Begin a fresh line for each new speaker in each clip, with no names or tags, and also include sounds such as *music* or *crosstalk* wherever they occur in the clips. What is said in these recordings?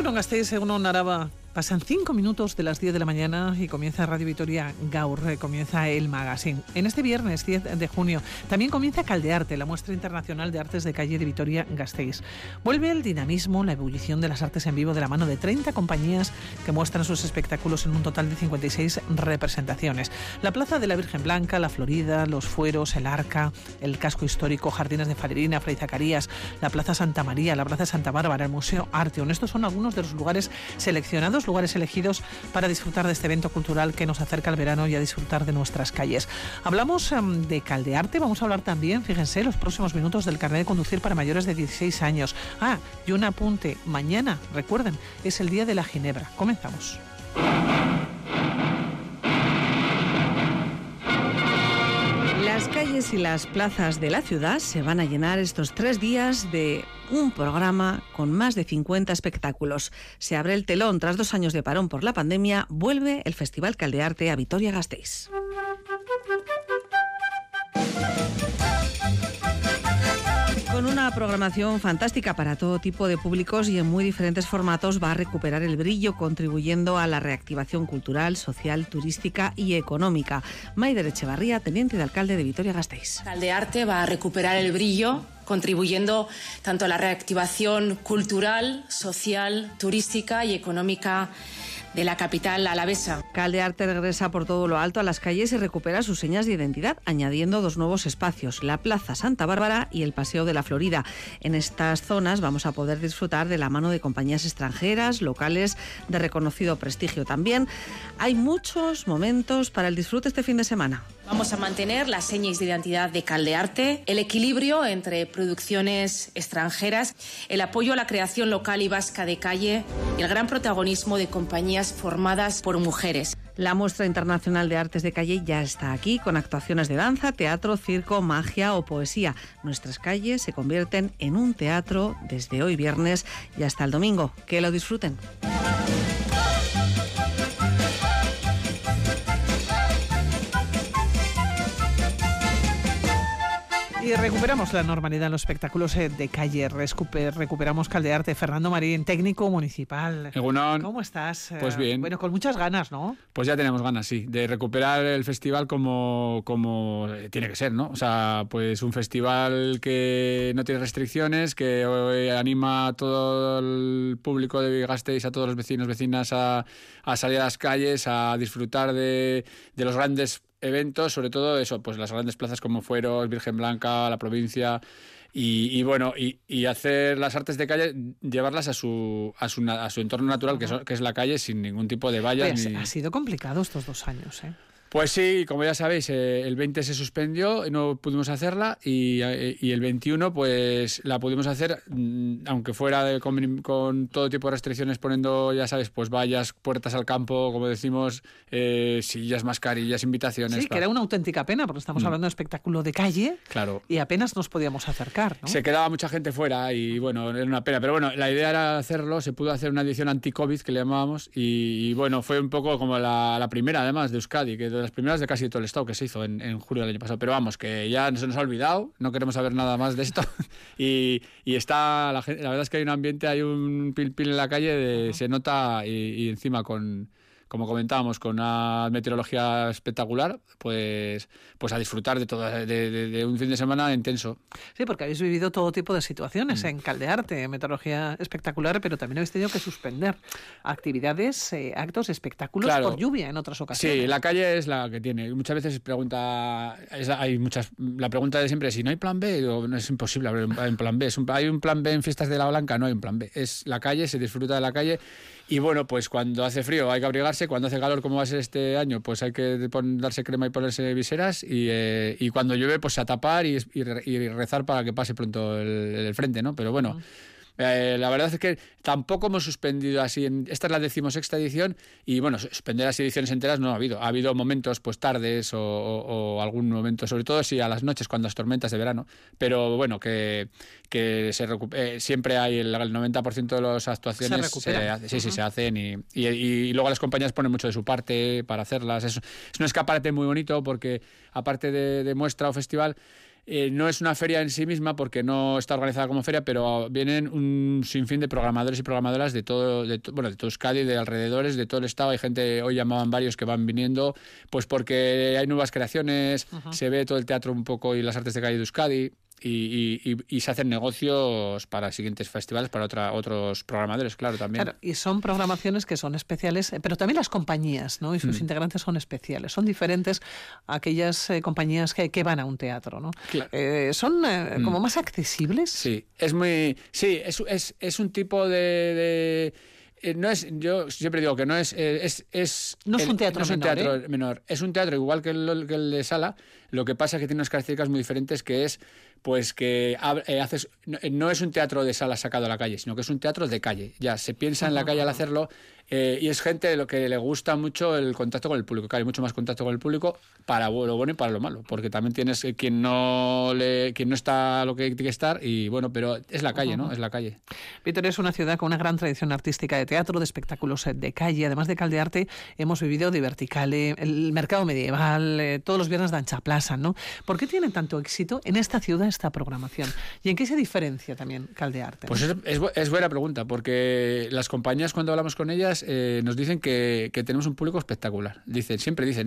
Egunon Gasteiz, Egunon Araba. Pasan cinco minutos de las 10 de la mañana y comienza Radio Vitoria Gaur, eh, comienza el magazine. En este viernes 10 de junio también comienza Caldearte, la muestra internacional de artes de calle de Vitoria Gasteiz. Vuelve el dinamismo, la ebullición de las artes en vivo de la mano de 30 compañías que muestran sus espectáculos en un total de 56 representaciones. La Plaza de la Virgen Blanca, la Florida, los Fueros, el Arca, el Casco Histórico, Jardines de Falerina, Fray Zacarías, la Plaza Santa María, la Plaza Santa Bárbara, el Museo Arteon. Estos son algunos de los lugares seleccionados lugares elegidos para disfrutar de este evento cultural que nos acerca al verano y a disfrutar de nuestras calles. Hablamos em, de caldearte, vamos a hablar también, fíjense, los próximos minutos del carnet de conducir para mayores de 16 años. Ah, y un apunte, mañana, recuerden, es el día de la Ginebra. Comenzamos.
Calles y las plazas de la ciudad se van a llenar estos tres días de un programa con más de 50 espectáculos. Se abre el telón tras dos años de parón por la pandemia, vuelve el Festival Caldearte a Vitoria-Gasteiz. Con una programación fantástica para todo tipo de públicos y en muy diferentes formatos va a recuperar el brillo contribuyendo a la reactivación cultural, social, turística y económica. Maider Echevarría, teniente de alcalde de Vitoria-Gasteiz.
Caldearte va a recuperar el brillo contribuyendo tanto a la reactivación cultural, social, turística y económica de la capital alavesa.
Caldearte regresa por todo lo alto a las calles y recupera sus señas de identidad, añadiendo dos nuevos espacios, la Plaza Santa Bárbara y el Paseo de la Florida. En estas zonas vamos a poder disfrutar de la mano de compañías extranjeras, locales de reconocido prestigio también. Hay muchos momentos para el disfrute este fin de semana.
Vamos a mantener las señas de identidad de Caldearte, el equilibrio entre producciones extranjeras, el apoyo a la creación local y vasca de calle y el gran protagonismo de compañías formadas por mujeres.
La muestra internacional de artes de calle ya está aquí, con actuaciones de danza, teatro, circo, magia o poesía. Nuestras calles se convierten en un teatro desde hoy viernes y hasta el domingo. Que lo disfruten.
Y recuperamos la normalidad en los espectáculos eh, de calle. recuperamos Caldearte. Fernando Marín, técnico municipal.
Egunon.
¿Cómo estás?
Pues bien.
Bueno, con muchas ganas, ¿no?
Pues ya tenemos ganas, sí, de recuperar el festival como, como tiene que ser, ¿no? O sea, pues un festival que no tiene restricciones, que anima a todo el público de Gasteiz, a todos los vecinos, vecinas a, a salir a las calles, a disfrutar de, de los grandes eventos, sobre todo eso, pues las grandes plazas como Fueros, Virgen Blanca, la provincia. Y, bueno, y, hacer las artes de calle, llevarlas a su, a su, a su entorno natural, que, que, es la calle, sin ningún tipo de vallas.
Ha sido complicado estos dos años, ¿eh?
Pues sí, como ya sabéis, eh, el 20 se suspendió, y no pudimos hacerla y, eh, y, el 21 pues la pudimos hacer, mm, aunque fuera con, todo tipo de restricciones, poniendo, ya sabes, pues vallas, puertas al campo, como decimos, eh, sillas, mascarillas, invitaciones.
Sí, que era una auténtica pena, porque estamos mm. hablando de espectáculo de calle
claro.
y apenas nos podíamos acercar.
Se quedaba mucha gente fuera y bueno, era una pena. Pero bueno, la idea era hacerlo, se pudo hacer una edición anti-COVID que le llamábamos y, bueno, fue un poco como la, la primera además de Euskadi, que de las primeras de casi todo el estado que se hizo en, en, julio del año pasado. Pero vamos, que ya se nos ha olvidado, no queremos saber nada más de esto. *laughs* y, y, está, la, la, verdad es que hay un ambiente, hay un pil pil en la calle, de, se nota y, y encima con como comentábamos, con una meteorología espectacular, pues, pues a disfrutar de, todo, de, un fin de semana intenso.
Sí, porque habéis vivido todo tipo de situaciones mm. en Caldearte, meteorología espectacular, pero también habéis tenido que suspender actividades, eh, actos, espectáculos por lluvia en otras ocasiones.
Sí, la calle es la que tiene. Muchas veces pregunta, hay muchas, la pregunta de siempre es si no hay plan B, o no es imposible haber un plan B. Es hay un plan B en fiestas de la Blanca, no hay un plan B. Es la calle, se disfruta de la calle y bueno, pues cuando hace frío hay que abrigarse, cuando hace calor como va a ser este año, pues hay que darse crema y ponerse viseras y, eh, y cuando llueve pues a tapar y, y, rezar para que pase pronto el, el frente, ¿no? Pero bueno, eh, la verdad es que tampoco hemos suspendido así. En, esta es la decimosexta edición y bueno, suspender las ediciones enteras no ha habido. Ha habido momentos, pues tardes o, algún momento, sobre todo si a las noches cuando las tormentas de verano. Pero bueno, que, que se eh, siempre hay el, 90% de las actuaciones
se,
sí, sí, se hacen y, y, luego las compañías ponen mucho de su parte para hacerlas. Es, es un escaparate muy bonito porque aparte de, de muestra o festival, eh, no es una feria en sí misma porque no está organizada como feria, pero vienen un sinfín de programadores y programadoras de todo, de, bueno, de todo Euskadi, de alrededores, de todo el estado. Hay gente, hoy llamaban varios que van viniendo, pues porque hay nuevas creaciones, se ve todo el teatro un poco y las artes de calle de Euskadi y, se hacen negocios para siguientes festivales, para otra, otros programadores, claro, también. Claro,
y son programaciones que son especiales, eh, pero también las compañías, ¿no? Y sus mm. integrantes son especiales, son diferentes a aquellas eh, compañías que, que, van a un teatro, ¿no? Eh, son mm. como más accesibles.
Sí, es muy... Sí, es, es, es un tipo de eh, no es, yo siempre digo que no es, es, es
no es un teatro,
es
un
menor, teatro ¿eh? menor, es un teatro igual que el, que el, de sala, lo que pasa es que tiene unas características muy diferentes que es pues que haces no, es un teatro de sala sacado a la calle, sino que es un teatro de calle. Ya se piensa en la calle al hacerlo y es gente de lo que le gusta mucho el contacto con el público. Claro, hay mucho más contacto con el público para lo bueno y para lo malo, porque también tienes quien no le quien no está lo que tiene que estar y bueno, pero es la calle, ¿no? Es la calle.
Vitoria es una ciudad con una gran tradición artística de teatro, de espectáculos eh, de calle. Además de Caldearte, hemos vivido de Verticale, el mercado medieval, eh, todos los viernes de Ancha Plaza, ¿no? ¿Por qué tiene tanto éxito en esta ciudad esta programación? ¿Y en qué se diferencia también Caldearte?
Pues es, buena pregunta, porque las compañías cuando hablamos con ellas eh, nos dicen que, tenemos un público espectacular. Dicen, siempre dicen,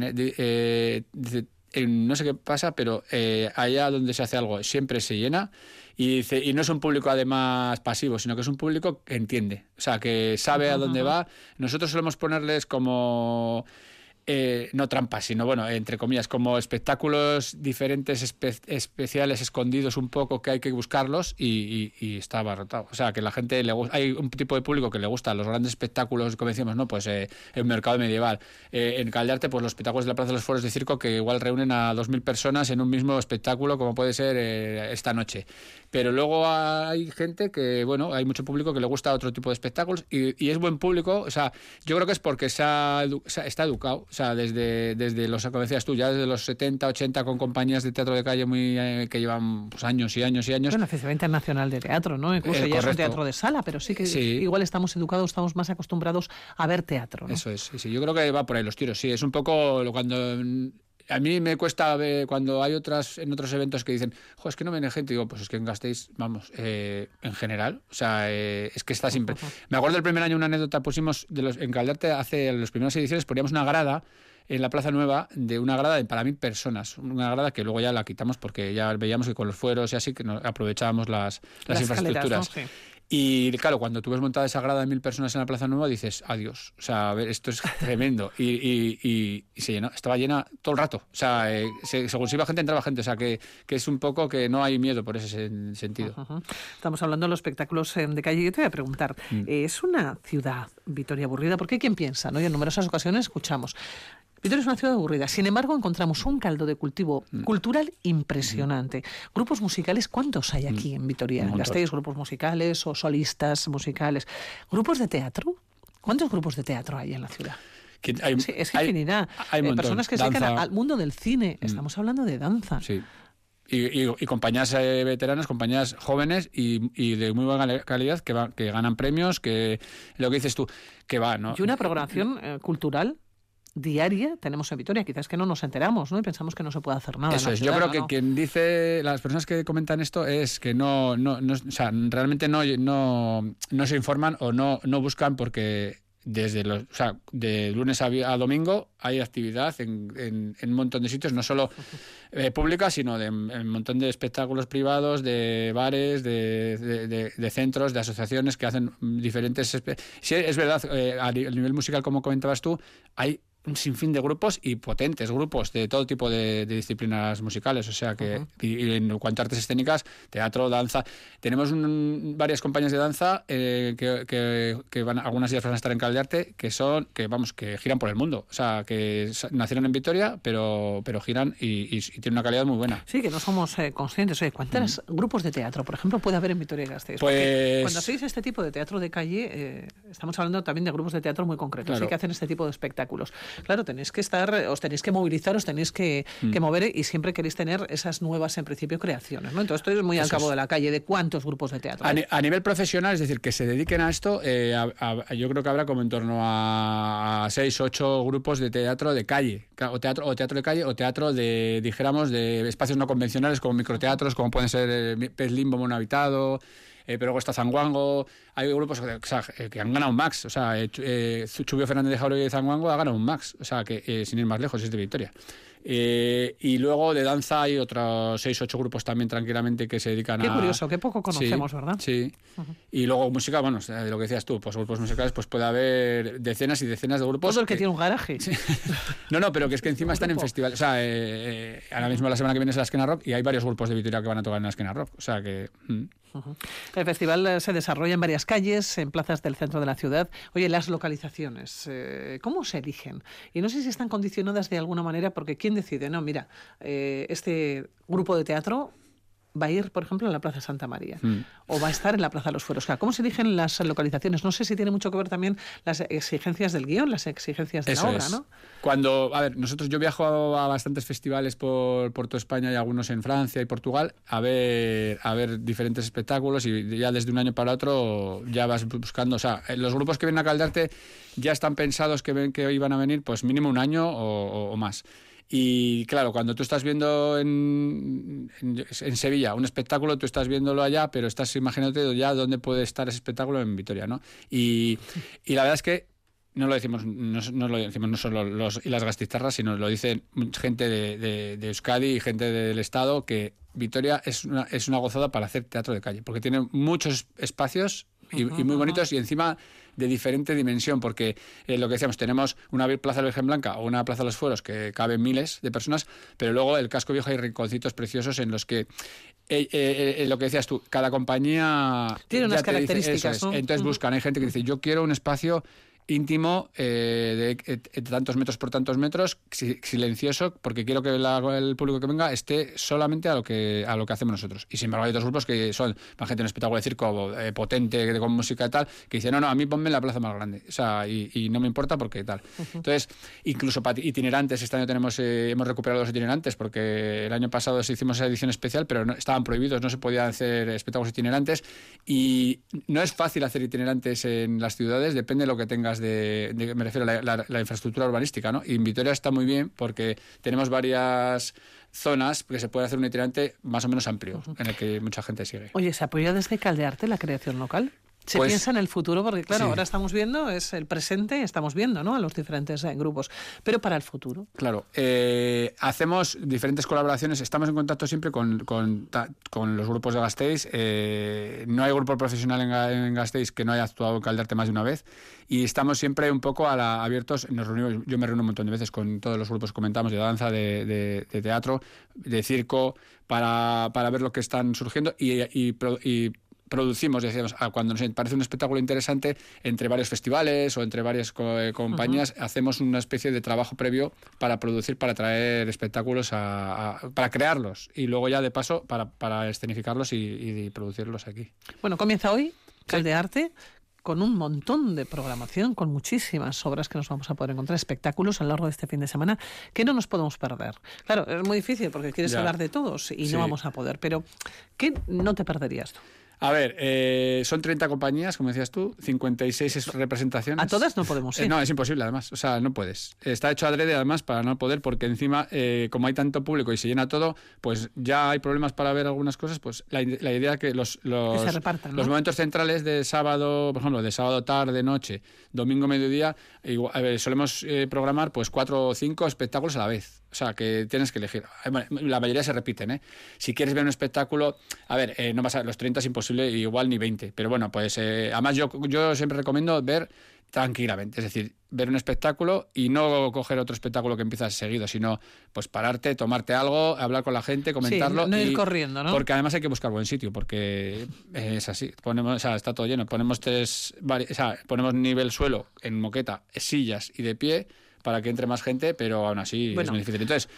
no sé qué pasa, pero allá donde se hace algo siempre se llena y, dice, y no es un público además pasivo, sino que es un público que entiende, o sea, que sabe a dónde va. Nosotros solemos ponerles como eh, no trampas, sino bueno, entre comillas, como espectáculos diferentes, especiales, escondidos un poco, que hay que buscarlos y, está abarrotado. O sea, que la gente le hay un tipo de público que le gusta los grandes espectáculos, como decíamos, ¿no? Pues eh, el mercado medieval. Eh, en Caldearte, pues los espectáculos de la Plaza de los Foros de Circo que igual reúnen a 2.000 personas en un mismo espectáculo, como puede ser esta noche. Pero luego hay gente que, bueno, hay mucho público que le gusta otro tipo de espectáculos y, es buen público. O sea, yo creo que es porque se está educado o sea, desde, desde los, como decías tú, ya desde los 70, 80 con compañías de teatro de calle muy eh, que llevan pues, años y años y años.
Bueno, Festival Internacional de Teatro, ¿no? Incluso eh, ya es un teatro de sala, pero sí que igual estamos educados, estamos más acostumbrados a ver teatro.
Eso es, sí, yo creo que va por ahí los tiros, sí. Es un poco cuando a mí me cuesta ver cuando hay otras en otros eventos que dicen, jo, es que no viene gente, digo, pues es que en Gasteiz, vamos, eh, en general, o sea, es que está siempre. Me acuerdo el primer año una anécdota pusimos de los en Caldarte hace las primeras ediciones poníamos una grada en la Plaza Nueva de una grada de para mil personas, una grada que luego ya la quitamos porque ya veíamos que con los fueros y así que aprovechábamos las, las, infraestructuras. Y claro, cuando tú ves montada esa grada de mil personas en la Plaza Nueva, dices, adiós. O sea, a ver, esto es *laughs* tremendo. Y, y, y, se llenó, estaba llena todo el rato. O sea, eh, según se iba gente, entraba gente. O sea, que, que, es un poco que no hay miedo por ese sentido.
Estamos hablando de los espectáculos de calle. Yo te voy a preguntar, mm. ¿es una ciudad, Vitoria, aburrida? Porque hay quien piensa, ¿no? Y en numerosas ocasiones escuchamos, Vitoria es una ciudad aburrida. Sin embargo, encontramos un caldo de cultivo mm. cultural impresionante. Grupos musicales, ¿cuántos hay aquí mm. en Vitoria? ¿Gastéis grupos musicales o solistas musicales? ¿Grupos de teatro? ¿Cuántos grupos de teatro hay en la ciudad?
Hay,
es que infinidad. Hay, eh, personas que se dedican al mundo del cine. Mm. Estamos hablando de danza.
Sí. Y, compañías eh, veteranas, compañías jóvenes y, de muy buena calidad que, que ganan premios, que lo que dices tú, que va, ¿no?
Y una programación eh, cultural diaria tenemos en Vitoria. Quizás que no nos enteramos, ¿no? Y pensamos que no se puede hacer nada.
Eso es. Yo creo que quien dice, las personas que comentan esto es que no, no, o sea, realmente no, no, no se informan o no, no buscan porque desde los, o sea, de lunes a, domingo hay actividad en, en, un montón de sitios, no solo eh, públicas, sino de, un montón de espectáculos privados, de bares, de, de, centros, de asociaciones que hacen diferentes... Sí, es verdad, eh, a nivel musical, como comentabas tú, hay un sinfín de grupos y potentes grupos de todo tipo de, disciplinas musicales. O sea que, y, en cuanto a artes escénicas, teatro, danza, tenemos varias compañías de danza eh, que, que, van, algunas de ellas van a estar en Caldearte, que son, que vamos, que giran por el mundo. O sea, que nacieron en Vitoria, pero, pero giran y, tienen una calidad muy buena.
Sí, que no somos eh, conscientes. Oye, ¿cuántos grupos de teatro, por ejemplo, puede haber en Vitoria y Gasteiz?
Pues...
cuando hacéis este tipo de teatro de calle, eh, estamos hablando también de grupos de teatro muy concretos, que hacen este tipo de espectáculos. Claro, tenéis que estar, os tenéis que movilizar, os tenéis que,
Mm.
mover y siempre queréis tener esas nuevas, en principio, creaciones. ¿no? Entonces, esto es muy al cabo
es.
de la calle. ¿De cuántos grupos de teatro?
A,
hay?
ni- a nivel profesional, es decir, que se dediquen a esto, eh, a- a- yo creo que habrá como en torno a, a seis, ocho grupos de teatro de calle, ca- o teatro, o teatro de calle, o teatro de, dijéramos, de espacios no convencionales como microteatros, como pueden ser eh, Pez Limbo Mono Habitado, eh, pero luego está Zanguango, hay grupos que, o sea, eh, que han ganado un Max, o sea, eh, eh, Chubio Fernández de Jauregui de Zanguango ha ganado un Max, o sea, que eh, sin ir más lejos, es de Victoria. Eh, y luego de danza hay otros seis, ocho grupos también tranquilamente que se dedican
Qué
a...
curioso, qué poco conocemos,
Sí,
¿verdad?
Sí. Y luego música, bueno, de lo que decías tú, pues grupos musicales, pues puede haber decenas y decenas de grupos.
Todo el que tiene un garaje.
No, *laughs* no, no, pero que es que encima están en festivales. O sea, eh, eh, ahora mismo la semana que viene es la Esquena Rock y hay varios grupos de Vitoria que van a tocar en la Esquena Rock. O sea que. mm.
El festival eh, se desarrolla en varias calles, en plazas del centro de la ciudad. Oye, las localizaciones, eh, ¿cómo se eligen? Y no sé si están condicionadas de alguna manera, porque ¿quién decide? No, mira, eh, este grupo de teatro va a ir, por ejemplo, a la Plaza Santa María
Mm.
o va a estar en la Plaza de los Fueros. Claro, ¿Cómo se eligen las localizaciones? No sé si tiene mucho que ver también las exigencias del guion, las exigencias de
Eso
la obra,
es.
¿no?
Cuando, a ver, nosotros yo viajo a bastantes festivales por, por toda España y algunos en Francia y Portugal a ver, a ver diferentes espectáculos y ya desde un año para otro ya vas buscando, o sea, eh, los grupos que vienen a Caldarte ya están pensados que ven que iban a venir pues mínimo un año o, o- o más. Y claro, cuando tú estás viendo en, en, en Sevilla un espectáculo, tú estás viéndolo allá, pero estás imaginándote ya dónde puede estar ese espectáculo en Vitoria, ¿no? Y, y la verdad es que no lo decimos, no, no lo decimos no solo los y las gastistarras, sino lo dicen gente de, de- de Euskadi y gente del Estado que Vitoria es una, es una gozada para hacer teatro de calle, porque tiene muchos espacios y, y muy bonitos y encima de diferente dimensión, porque eh, lo que decíamos, tenemos una Plaza de la Virgen Blanca o una Plaza de los Fueros que caben miles de personas, pero luego el casco viejo hay rinconcitos preciosos en los que, eh, eh, eh, lo que decías tú, cada compañía...
Tiene unas
dice-
características,
es.
¿no?
Entonces buscan, hay gente que dice, yo quiero un espacio íntimo eh, de, eh, de tantos metros por tantos metros, si- silencioso, porque quiero que la- el público que venga esté solamente a lo que a lo que hacemos nosotros. Y sin embargo hay otros grupos que son, más gente en un espectáculo de circo eh, potente, con música y tal, que dicen, no, no, a mí ponme en la plaza más grande. O sea, y, y no me importa porque tal. Entonces, incluso para itinerantes, este año tenemos eh, hemos recuperado los itinerantes, porque el año pasado sí hicimos esa edición especial, pero no- estaban prohibidos, no se podían hacer espectáculos itinerantes. Y no es fácil hacer itinerantes en las ciudades, depende de lo que tengas de, de- me refiero a la, la- la infraestructura urbanística, ¿no? Y en Vitoria está muy bien porque tenemos varias zonas que se puede hacer un itinerante más o menos amplio, en el que mucha gente sigue.
Oye, ¿se apoya desde Caldearte la creación local? Se
Pues-
piensa en el futuro, porque claro,
Sí.
ahora estamos viendo, es el presente, estamos viendo, ¿no? A los diferentes eh, grupos. Pero para el futuro.
Claro, eh, hacemos diferentes colaboraciones, estamos en contacto siempre con, con, con los grupos de Gasteiz. eh, no hay grupo profesional en, en Gasteiz que no haya actuado en Caldarte más de una vez y estamos siempre un poco a la- abiertos. Nos reunimos, yo me reúno un montón de veces con todos los grupos que comentamos de danza, de, de- de teatro, de circo, para, para ver lo que están surgiendo y, y y producimos, decíamos, ah, cuando nos parece un espectáculo interesante, entre varios festivales o entre varias co- eh, compañías, hacemos una especie de trabajo previo para producir, para traer espectáculos, a, a- para crearlos y luego ya de paso para, para escenificarlos y, y producirlos aquí.
Bueno, comienza hoy Caldearte con un montón de programación, con muchísimas obras que nos vamos a poder encontrar, espectáculos a lo largo de este fin de semana que no nos podemos perder. Claro, es muy difícil porque quieres
Ya.
hablar de todos y
Sí.
no vamos a poder, pero ¿qué no te perderías tú?
A ver, eh, son 30 compañías, como decías tú, 56 es representaciones.
A todas no podemos
Eh,
ir.
no, es imposible además. O sea, no puedes. Está hecho adrede además para no poder, porque encima, eh, como hay tanto público y se llena todo, pues ya hay problemas para ver algunas cosas. Pues la, ide- la idea que los, los,
Que se repartan, ¿no?
los momentos centrales de sábado, por ejemplo, de sábado tarde, noche, domingo mediodía, igual- ver, solemos eh, programar pues cuatro o cinco espectáculos a la vez. O sea, que tienes que elegir. La mayoría se repiten, ¿eh? Si quieres ver un espectáculo, a ver, eh, no vas a, los 30 es imposible, igual ni 20. Pero bueno, pues eh, además yo, yo siempre recomiendo ver tranquilamente. Es decir, ver un espectáculo y no coger otro espectáculo que empiezas seguido, sino pues pararte, tomarte algo, hablar con la gente, comentarlo.
no ir
y-
corriendo, ¿no?
Porque además hay que buscar buen sitio, porque es así. Ponemos, o sea, está todo lleno. Ponemos tres, o sea, ponemos nivel suelo en moqueta, sillas y de pie para que entre más gente, pero aún así
Bueno.
es muy difícil. Entonces,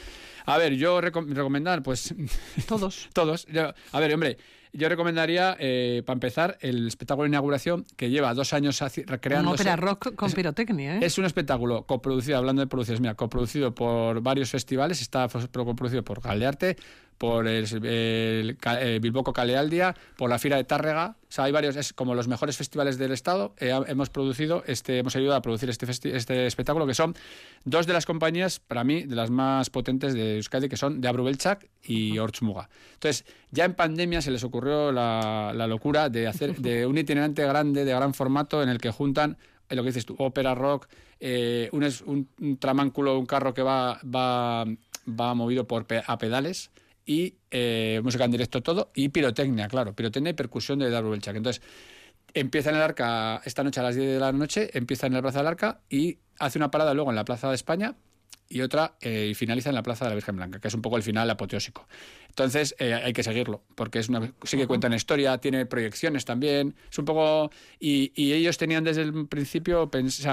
A ver, yo recomendar, pues... *laughs*
Todos.
todos. a ver, hombre, yo recomendaría, eh, para empezar, el espectáculo de inauguración que lleva dos años recreando.
Una ópera rock con pirotecnia, ¿eh?
Es un espectáculo coproducido, hablando de producciones, mira, coproducido por varios festivales, está coproducido por Galdearte, por el, Bilboco Calealdia, por la Fira de Tárrega. O sea, hay varios, es como los mejores festivales del Estado. Eh, hemos producido, este, hemos ayudado a producir este, este espectáculo, que son dos de las compañías, para mí, de las más potentes de Euskadi, que son de Abrubelchak y Orchmuga. Entonces, ya en pandemia se les ocurrió la, la locura de hacer de un itinerante grande, de gran formato, en el que juntan eh, lo que dices tú, ópera rock, eh, un, un, un, tramánculo, un carro que va, va, va movido por a pedales, y eh, música en directo todo y pirotecnia, claro, pirotecnia y percusión de Darby Belchak. Entonces, empieza en el arca esta noche a las 10 de la noche, empieza en la Plaza del Arca y hace una parada luego en la Plaza de España y otra eh, y finaliza en la Plaza de la Virgen Blanca, que es un poco el final apoteósico. Entonces eh, hay que seguirlo, porque es una, sí que cuenta una historia, tiene proyecciones también, es un poco... Y, ellos tenían desde el principio,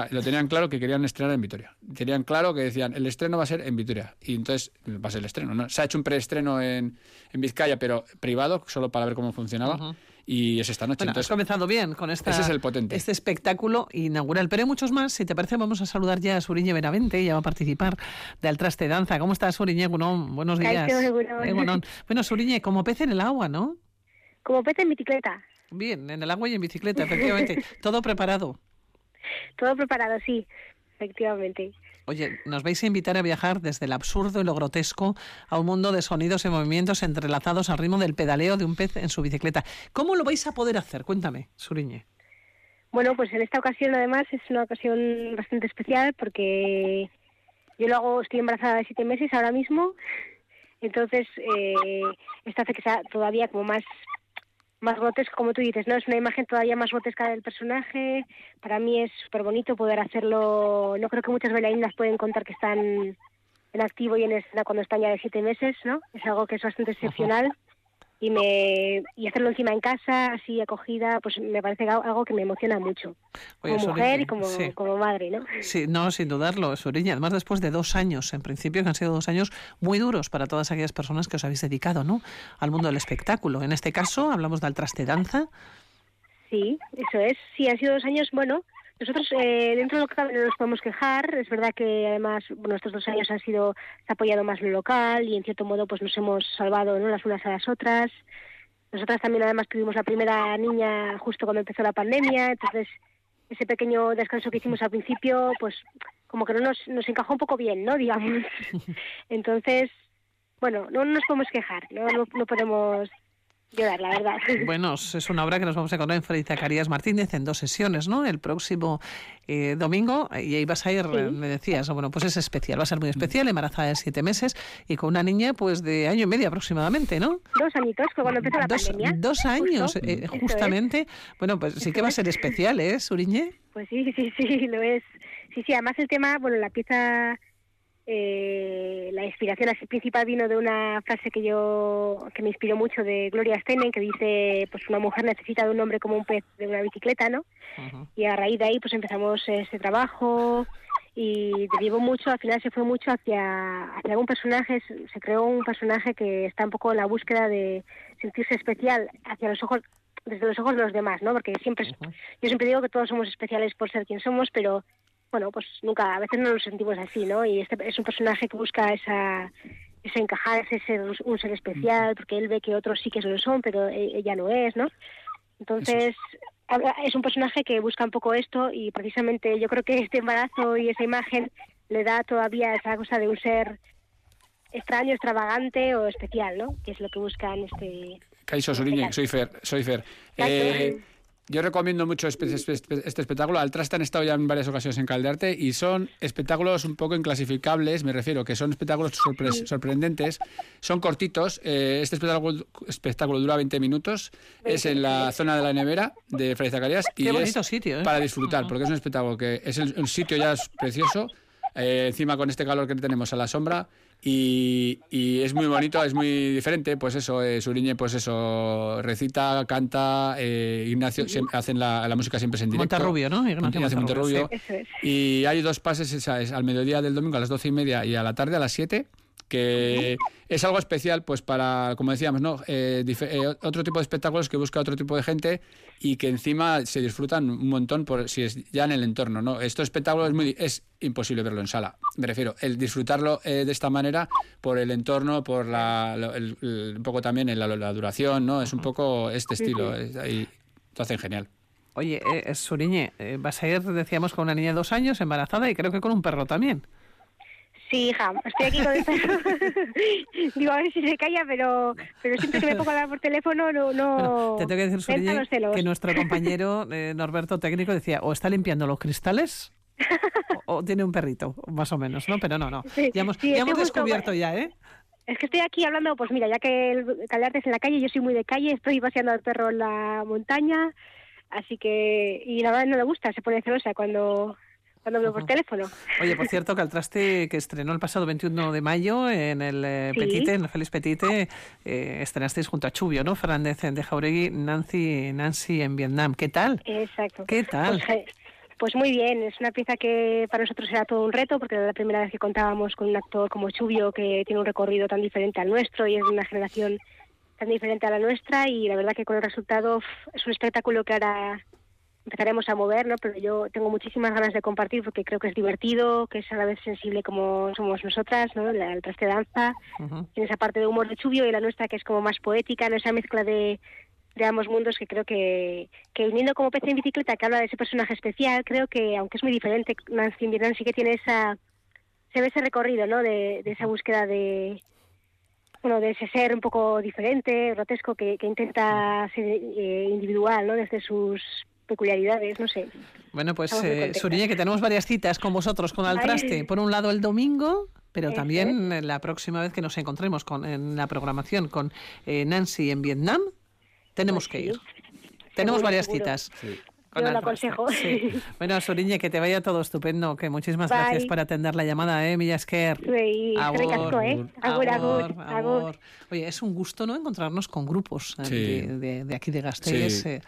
lo tenían claro que querían estrenar en Vitoria. Tenían claro que decían, el estreno va a ser en Vitoria. Y entonces va a ser el estreno. ¿no? Se ha hecho un preestreno en, en Vizcaya, pero privado, solo para ver cómo funcionaba y es esta noche.
Bueno,
Entonces,
has comenzado bien con esta,
ese es el potente.
este espectáculo inaugural. Pero hay muchos más. Si te parece, vamos a saludar ya a Suriñe Benavente. Ella va a participar de Altraste Danza. ¿Cómo estás, Suriñe? Buenos días. Bueno, Suriñe, como pez en el agua, ¿no?
Como pez en bicicleta.
Bien, en el agua y en bicicleta, efectivamente. *laughs* Todo preparado.
Todo preparado, sí, efectivamente.
Oye, nos vais a invitar a viajar desde el absurdo y lo grotesco a un mundo de sonidos y movimientos entrelazados al ritmo del pedaleo de un pez en su bicicleta. ¿Cómo lo vais a poder hacer? Cuéntame, Suriñe.
Bueno, pues en esta ocasión además es una ocasión bastante especial porque yo lo hago, estoy embarazada de siete meses ahora mismo, entonces eh, esto hace que sea todavía como más más grotesco, como tú dices, ¿no? Es una imagen todavía más grotesca del personaje. Para mí es súper bonito poder hacerlo. No creo que muchas bailarinas pueden contar que están en activo y en escena cuando están ya de siete meses, ¿no? Es algo que es bastante excepcional y me y hacerlo encima en casa así acogida pues me parece algo que me emociona mucho. Como mujer y como, como madre no
sí no sin dudarlo Suriña además después de dos años en principio que han sido dos años muy duros para todas aquellas personas que os habéis dedicado no al mundo del espectáculo. En este caso hablamos de Altraste Danza.
Sí eso es. Sí han sido dos años bueno nosotros, eh, dentro de lo que no nos podemos quejar. Es verdad que además bueno, estos dos años han sido apoyado más lo local y en cierto modo pues nos hemos salvado ¿no? las unas a las otras. Nosotras también además tuvimos la primera niña justo cuando empezó la pandemia, entonces ese pequeño descanso que hicimos al principio, pues como que no nos, nos encajó un poco bien, ¿no? Digamos. *laughs* Entonces, bueno, no nos podemos quejar, no, no, no podemos llorar, la verdad. *laughs*
Bueno, es una obra que nos vamos a encontrar en Fray Zacarías Martínez en dos sesiones, ¿no? El próximo eh, domingo, y ahí vas a ir, me decías, bueno, pues es especial, va a ser muy especial, embarazada de siete meses y con una niña pues de año y medio aproximadamente, ¿no?
Dos añitos, cuando empezó la
dos,
pandemia.
Dos años, eh, justamente. Bueno, pues sí que va a ser especial, ¿eh, Suriñe?
Pues sí, sí, sí, *laughs* lo es. Sí, sí, además el tema, bueno, la pieza eh, la inspiración así principal vino de una frase que yo que me inspiró mucho de Gloria Steinem que dice pues una mujer necesita de un hombre como un pez de una bicicleta no y a raíz de ahí pues empezamos ese trabajo y derivó mucho al final se fue mucho hacia hacia algún personaje se creó un personaje que está un poco en la búsqueda de sentirse especial hacia los ojos desde los ojos de los demás no porque siempre yo siempre digo que todos somos especiales por ser quien somos pero bueno, pues nunca, a veces no nos sentimos así, ¿no? Y este es un personaje que busca esa, ese encajar, ese ser un ser especial, porque él ve que otros sí que lo son, pero e, ella no es, ¿no? Entonces, es un personaje que busca un poco esto y precisamente yo creo que este embarazo y esa imagen le da todavía esa cosa de un ser extraño, extravagante o especial, ¿no? Que es lo que busca en este...
Caiso Suriñe, soy Fer. Soy Fer. Eh, yo recomiendo mucho este, espectáculo. Al Traste han estado ya en varias ocasiones en Caldearte y son espectáculos un poco inclasificables, me refiero, que son espectáculos sorprendentes. Son cortitos. Eh, este espectáculo, espectáculo dura 20 minutos. Es en la zona de la nevera de Fray Zacarías.
y es sitio, ¿eh?
para disfrutar, porque es un espectáculo que es el, sitio ya precioso. Eh, encima con este calor que tenemos a la sombra y, es muy bonito, es muy diferente, pues eso, eh, Suriñe, pues eso, recita, canta, eh, Ignacio hacen la, música siempre en directo.
Monterrubio, ¿no?
Ignacio, Monterrubio. Y hay dos pases, esa es al mediodía del domingo a las doce y media y a la tarde a las siete que es algo especial, pues para, como decíamos, ¿no? Eh, eh, otro tipo de espectáculos que busca otro tipo de gente y que encima se disfrutan un montón por si es ya en el entorno, ¿no? Estos espectáculos es muy es imposible verlo en sala. Me refiero, el disfrutarlo eh, de esta manera por el entorno, por la, un poco también en la, duración, ¿no? Es un poco este estilo y lo hacen genial.
Oye, eh, Suriñe, vas a ir, decíamos, con una niña de dos años embarazada y creo que con un perro también.
Sí, hija, estoy aquí con el *laughs* perro. Digo, a ver si se calla, pero, pero siempre que me pongo a hablar por teléfono no... no *laughs*
te tengo que decir, que nuestro compañero eh, Norberto técnico decía, o está limpiando los cristales *laughs* o, tiene un perrito, más o menos, ¿no? Pero no, no. ya hemos, ya hemos descubierto ya, ¿eh?
Es que estoy aquí hablando, pues mira, ya que el Calarte es en la calle, yo soy muy de calle, estoy paseando al perro en la montaña, así que... Y la verdad no le gusta, se pone celosa cuando cuando veo por teléfono.
Oye, por cierto, que al traste que estrenó el pasado 21 de mayo en el eh, Petite, en el Félix Petite, eh, estrenasteis junto a Chubio, ¿no? Fernández de Jauregui, Nancy, Nancy en Vietnam. ¿Qué tal?
Exacto.
¿Qué tal?
Pues, eh, pues, muy bien, es una pieza que para nosotros era todo un reto, porque era la primera vez que contábamos con un actor como Chubio, que tiene un recorrido tan diferente al nuestro y es de una generación tan diferente a la nuestra, y la verdad que con el resultado es un espectáculo que ahora empezaremos a mover, ¿no? Pero yo tengo muchísimas ganas de compartir porque creo que es divertido, que es a la vez sensible como somos nosotras, ¿no? La, el traste danza, en esa parte de humor de Chubio y la nuestra que es como más poética, en esa mezcla de, de ambos mundos que creo que, que viniendo como pez en bicicleta que habla de ese personaje especial, creo que aunque es muy diferente, Nancy Vietnam sí que tiene esa, se ve ese recorrido, ¿no? De, de esa búsqueda de, bueno, de ese ser un poco diferente, grotesco, que, que intenta ser eh, individual, ¿no? Desde sus peculiaridades, no sé.
Bueno, pues eh, que tenemos varias citas con vosotros, con Altraste. Por un lado el domingo, pero también la próxima vez que nos encontremos con, en la programación con eh, Nancy en Vietnam, tenemos pues que ir. Tenemos varias citas.
Yo lo aconsejo. *laughs*
Bueno, Suriñe, que te vaya todo estupendo, que muchísimas gracias por atender la llamada, ¿eh, Millasker?
Sí, agur, ¿eh? Agur, agur,
Oye, es un gusto, ¿no?, encontrarnos con grupos eh, de, de, aquí de Gasteiz. Eh,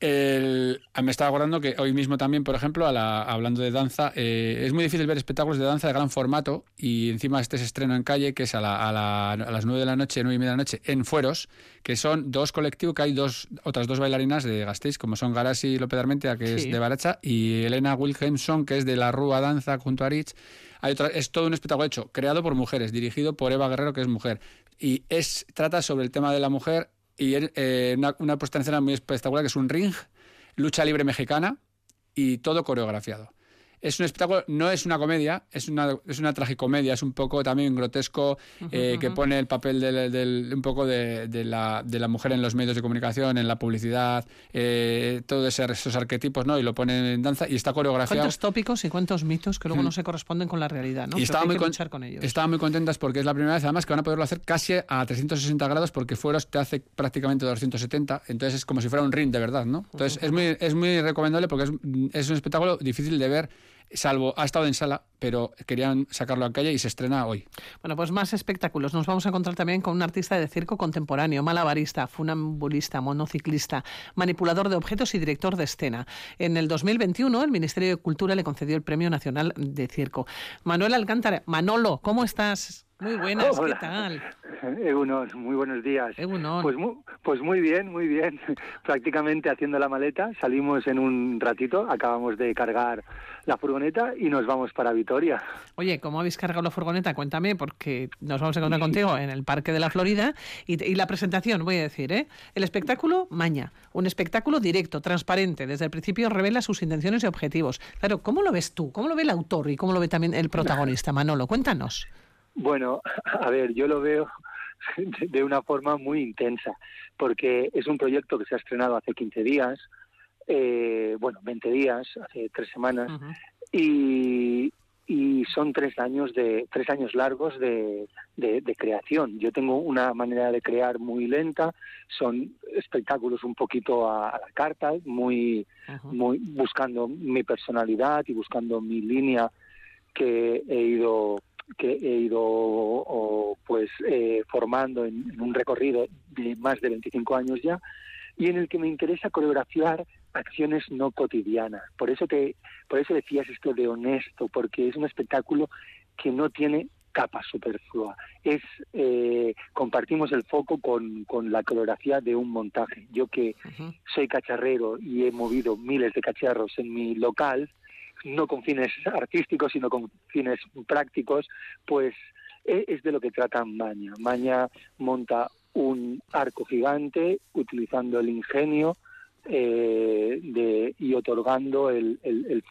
el, ah, me estaba acordando que hoy mismo también, por ejemplo, hablando de danza, eh, es muy difícil ver espectáculos de danza de gran formato y encima este se estreno en calle, que es a, las 9 de la noche, 9 y media de la noche, en Fueros, que son dos colectivos, que hay dos otras dos bailarinas de Gasteiz, como son Garasi López Armentia, que es de Baracha, y Elena Wilhelmson, que es de la Rúa Danza junto a Rich. Hay otra, es todo un espectáculo hecho, creado por mujeres, dirigido por Eva Guerrero, que es mujer. Y es, trata sobre el tema de la mujer y eh, una, una puesta en escena muy espectacular que es un ring, lucha libre mexicana y todo coreografiado es un espectáculo, no es una comedia, es una, es una tragicomedia, es un poco también grotesco, eh, que pone el papel del, un poco de, la, de la mujer en los medios de comunicación, en la publicidad, eh, todos esos arquetipos, ¿no? Y lo pone en danza y está coreografiado.
¿Cuántos tópicos y cuántos mitos que luego no se corresponden con la realidad, ¿no?
Y estaba muy, con, con ellos. estaban muy contentas porque es la primera vez, además, que van a poderlo hacer casi a 360 grados porque Fueros te hace prácticamente 270, entonces es como si fuera un ring de verdad, ¿no? Entonces es muy, es muy recomendable porque es, es un espectáculo difícil de ver salvo ha estado en sala, pero querían sacarlo a calle y se estrena hoy.
Bueno, pues más espectáculos. Nos vamos a encontrar también con un artista de circo contemporáneo, malabarista, funambulista, monociclista, manipulador de objetos y director de escena. En el 2021 el Ministerio de Cultura le concedió el Premio Nacional de Circo. Manuel Alcántara, Manolo, ¿cómo estás? Muy buenas, ¿qué tal?
Egunon, muy buenos días. Pues muy, pues muy bien, muy bien. *laughs* Prácticamente haciendo la maleta, salimos en un ratito, acabamos de cargar la furgoneta y nos vamos para Vitoria.
Oye, ¿cómo habéis cargado la furgoneta? Cuéntame, porque nos vamos a encontrar contigo en el Parque de la Florida y, y la presentación, voy a decir, ¿eh? El espectáculo, Maña, un espectáculo directo, transparente, desde el principio revela sus intenciones y objetivos. Claro, ¿cómo lo ves tú? ¿Cómo lo ve el autor y cómo lo ve también el protagonista, Manolo? Cuéntanos.
Bueno, *laughs* a ver, yo lo veo *laughs* de una forma muy intensa, porque es un proyecto que se ha estrenado hace 15 días, eh, bueno, 20 días, hace tres semanas, y, y son tres años de tres años largos de, de, creación. Yo tengo una manera de crear muy lenta, son espectáculos un poquito a, la carta, muy, muy buscando mi personalidad y buscando mi línea que he ido que he ido pues eh, formando en, un recorrido de más de 25 años ya y en el que me interesa coreografiar acciones no cotidianas. Por eso te, por eso decías esto de honesto, porque es un espectáculo que no tiene capa superflua. Es eh, compartimos el foco con, con, la coreografía de un montaje. Yo que soy cacharrero y he movido miles de cacharros en mi local, no con fines artísticos, sino con fines prácticos, pues e, es de lo que trata Maña. Maña monta un arco gigante utilizando el ingenio eh, de, y otorgando el,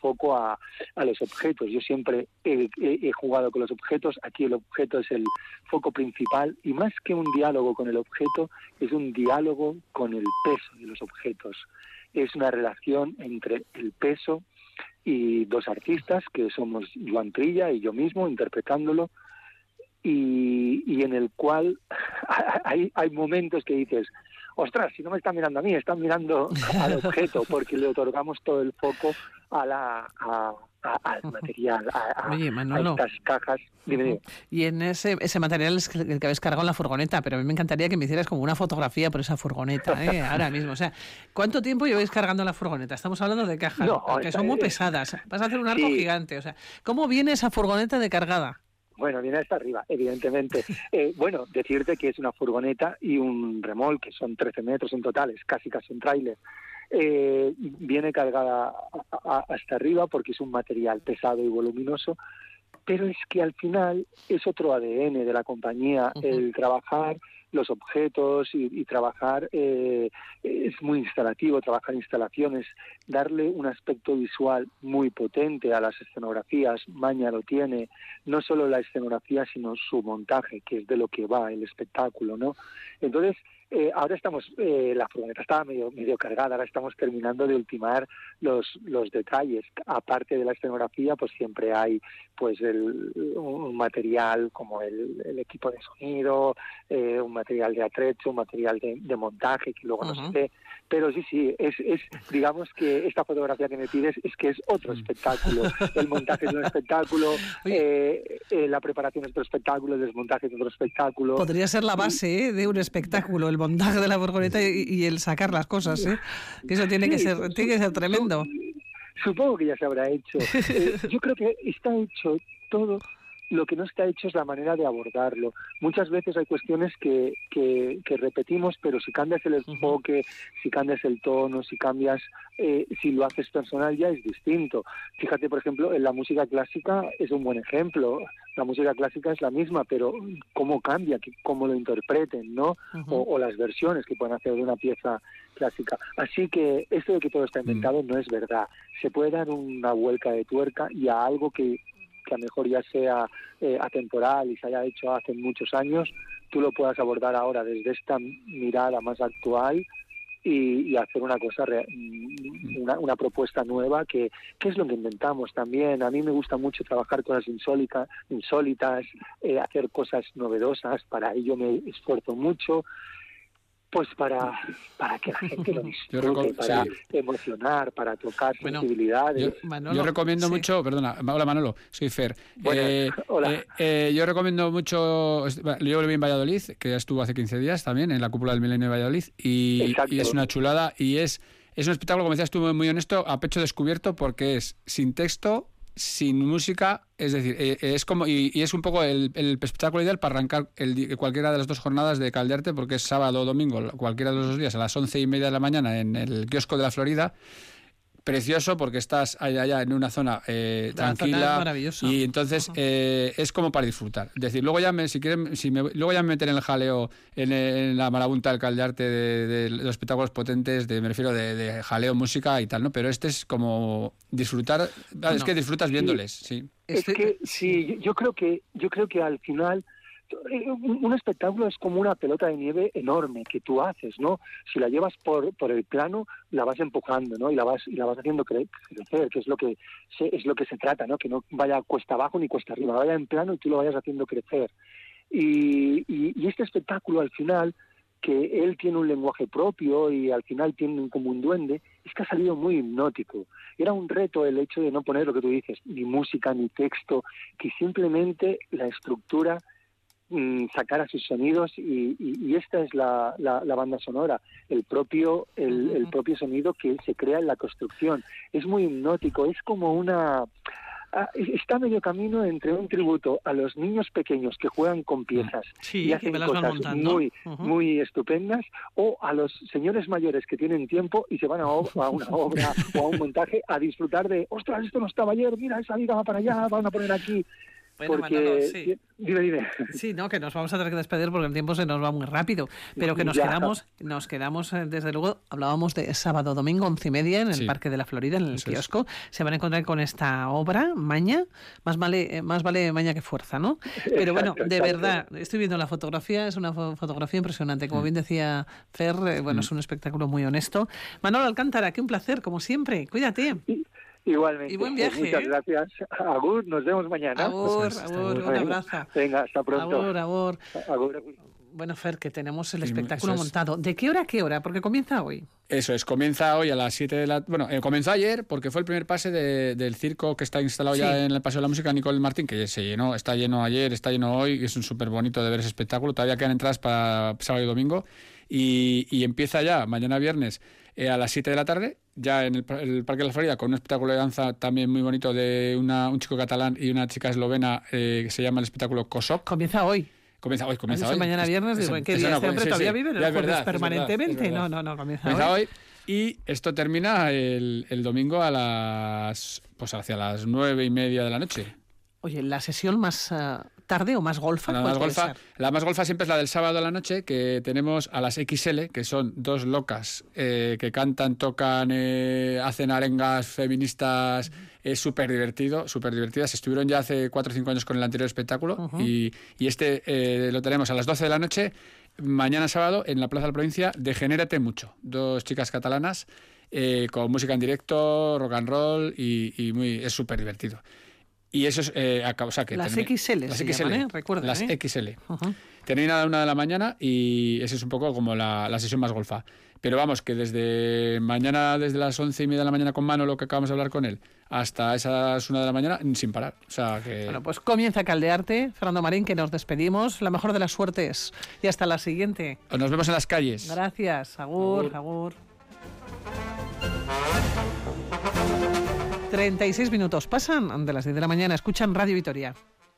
foco a, a, los objetos. Yo siempre he, he, jugado con los objetos, aquí el objeto es el foco principal y más que un diálogo con el objeto, es un diálogo con el peso de los objetos. Es una relación entre el peso y dos artistas, que somos Joan Trilla y yo mismo, interpretándolo, y, y en el cual *laughs* hay, hay momentos que dices, ostras, si no me están mirando a mí, están mirando al objeto, porque le otorgamos todo el foco a la, al material, a, estas cajas.
Y en ese, ese material es el que habéis cargado en la furgoneta, pero a mí me encantaría que me hicieras como una fotografía por esa furgoneta, ¿eh? *laughs* ahora mismo. O sea, ¿cuánto tiempo lleváis cargando la furgoneta? Estamos hablando de cajas que son muy pesadas. Vas a hacer un arco gigante. O sea, ¿cómo viene esa furgoneta de cargada?
Bueno, viene hasta arriba, evidentemente. *laughs* Eh, bueno, decirte que es una furgoneta y un remolque, son 13 metros en total, es casi casi un tráiler. Eh, viene cargada hasta arriba porque es un material pesado y voluminoso, pero es que al final es otro ADN de la compañía, el trabajar los objetos y, trabajar eh, es muy instalativo, trabajar instalaciones, darle un aspecto visual muy potente a las escenografías, Maña lo tiene, no solo la escenografía, sino su montaje, que es de lo que va el espectáculo, ¿no? Entonces, eh, ahora estamos, eh, la furgoneta estaba medio, medio cargada, ahora estamos terminando de ultimar los, los detalles. Aparte de la escenografía, pues siempre hay pues el, un material como el, equipo de sonido, eh, un material de atrecho, un material de, montaje que luego no se ve. Pero sí, sí, es, es, digamos que esta fotografía que me pides es que es otro mm. espectáculo. El montaje es un *laughs* espectáculo, la preparación es otro espectáculo, el desmontaje es otro espectáculo.
Podría ser la base de un espectáculo, el montaje de la furgoneta y, el sacar las cosas, ¿eh? Que eso tiene que ser, tiene que ser tremendo.
Supongo que ya se habrá hecho. Eh, yo creo que está hecho todo lo que no está hecho es la manera de abordarlo. Muchas veces hay cuestiones que, que, repetimos, pero si cambias el enfoque, si cambias el tono, si cambias, eh, si lo haces personal ya es distinto. Fíjate, por ejemplo, en la música clásica es un buen ejemplo. La música clásica es la misma, pero cómo cambia, cómo lo interpreten, ¿no? o, las versiones que pueden hacer de una pieza clásica. Así que esto de que todo está inventado mm. no es verdad. Se puede dar una vuelta de tuerca y a algo que que a lo mejor ya sea eh, atemporal y se haya hecho hace muchos años, tú lo puedas abordar ahora desde esta mirada más actual y, hacer una cosa, mm, una, una, propuesta nueva que, que, es lo que inventamos también. A mí me gusta mucho trabajar cosas insólitas, insólitas eh, hacer cosas novedosas, para ello me esfuerzo mucho pues para, para que la gente lo *laughs* disfrute, para emocionar, para tocar sensibilidades.
Yo, recomiendo mucho, perdona, hola Manolo, soy Fer. Eh, hola. Eh, eh, yo recomiendo mucho, yo lo vi en Valladolid, que ya estuvo hace 15 días también, en la cúpula del Milenio de Valladolid, y, y es una chulada, y es, es un espectáculo, como decías tú, muy honesto, a pecho descubierto, porque es sin texto, sin música, es decir, eh, es como y, es un poco el, espectáculo ideal para arrancar el, cualquiera de las dos jornadas de Caldearte, porque es sábado o domingo, cualquiera de los dos días, a las once y media de la mañana en el kiosco de la Florida precioso porque estás allá, en una zona eh, tranquila y entonces eh, es como para disfrutar. Es decir, luego ya me, si quieren, si me, luego ya me meten en el jaleo, en, la marabunta del caldearte de, de, los espectáculos potentes, de, me refiero de, jaleo, música y tal, ¿no? Pero este es como disfrutar, es que disfrutas viéndoles, sí.
Es que sí, yo creo que yo creo que al final un espectáculo es como una pelota de nieve enorme que tú haces, ¿no? Si la llevas por, por el plano, la vas empujando, ¿no? Y la vas y la vas haciendo crecer, que es lo que se, es lo que se trata, ¿no? Que no vaya cuesta abajo ni cuesta arriba, vaya en plano y tú lo vayas haciendo crecer. Y, y, este espectáculo al final que él tiene un lenguaje propio y al final tiene como un duende, es que ha salido muy hipnótico. Era un reto el hecho de no poner lo que tú dices, ni música, ni texto, que simplemente la estructura sacar a sus sonidos y, esta es la, la, banda sonora, el propio, el, propio sonido que se crea en la construcción. Es muy hipnótico, es como una ah, está medio camino entre un tributo a los niños pequeños que juegan con piezas
Sí,
y hacen cosas
montando.
muy, muy estupendas, o a los señores mayores que tienen tiempo y se van a, a una obra o a un montaje a disfrutar de, ostras, esto no estaba ayer, mira, esa liga va para allá, van a poner aquí.
Bueno,
porque,
Manolo, sí.
dime, dime.
Sí, no, que nos vamos a tener que despedir porque el tiempo se nos va muy rápido, pero que nos
Ya.
quedamos, nos quedamos, eh, desde luego, hablábamos de sábado, domingo, once y media en el
Sí.
Parque de la Florida, en el
Eso es.
kiosco, se van a encontrar con esta obra, Maña, más vale, eh, más vale Maña que fuerza, ¿no? Pero bueno,
Exacto,
de
exacto.
verdad, estoy viendo la fotografía, es una fo- fotografía impresionante,
Mm.
como bien decía Fer, eh, bueno, es un espectáculo muy honesto. Manolo Alcántara, qué un placer, como siempre, cuídate.
Igualmente.
Y buen
Pues
viaje,
muchas
¿eh?
gracias. Agur, nos vemos mañana.
Agur, agur, un abrazo.
Venga, hasta pronto.
Agur, agur.
Agur.
Bueno, Fer, que tenemos el espectáculo
es.
montado. ¿De qué hora a qué hora? Porque comienza hoy.
Eso es, comienza hoy a las 7 de la... Bueno, eh, comenzó ayer porque fue el primer pase de- del circo que está instalado
Sí.
ya en el Paseo de la Música Nicole Martín, que se llenó, está lleno ayer, está lleno hoy, y es un súper bonito de ver ese espectáculo. Todavía quedan entradas para sábado y domingo. Y, y empieza ya mañana viernes eh, a las 7 de la tarde, ya en el, pa- el Parque de la Florida, con un espectáculo de danza también muy bonito de una, un chico catalán y una chica eslovena eh, que se llama el espectáculo Kosok.
Comienza hoy.
Comienza hoy, comienza hoy.
mañana
Es-
viernes,
es-
digo, ¿en qué día?
una
Este
co-
hombre
sí,
todavía
sí,
vive
es verdad, es verdad,
permanentemente. no, no, no, comienza,
Comienza
hoy.
hoy y esto termina el, el domingo a las pues hacia las nueve y media de la noche.
Oye, la sesión más ah, tarde o más golfa,
La
¿cuál
más, golfa,
ser?
la más golfa siempre es la del sábado a la noche, que tenemos a las XL, que son dos locas eh, que cantan, tocan, eh, hacen arengas feministas. Es súper divertido, súper divertidas. Estuvieron ya hace cuatro o cinco años con el anterior espectáculo y, y este eh, lo tenemos a las 12 de la noche, mañana sábado, en la Plaza de la Provincia, Degenérate Mucho. Dos chicas catalanas eh, con música en directo, rock and roll y, y muy, es súper divertido. Y eso es eh, a causa que...
Las
termi-
XL
Las
se
XL.
llaman, ¿eh? Recuerda,
Las
¿eh?
XL.
Ujú.
Termina a la una de la mañana y esa es un poco como la, la sesión más golfa. Pero vamos, que desde mañana, desde las once y media de la mañana con Mano, lo que acabamos de hablar con él, hasta esas una de la mañana, sin parar. O sea que...
Bueno, pues comienza Caldearte. Fernando Marín, que nos despedimos. La mejor de las suertes. Y hasta la siguiente.
Nos vemos en las calles.
Gracias. Agur, agur. 36 minutos pasan de las 10 de la mañana. Escuchan Radio Vitoria.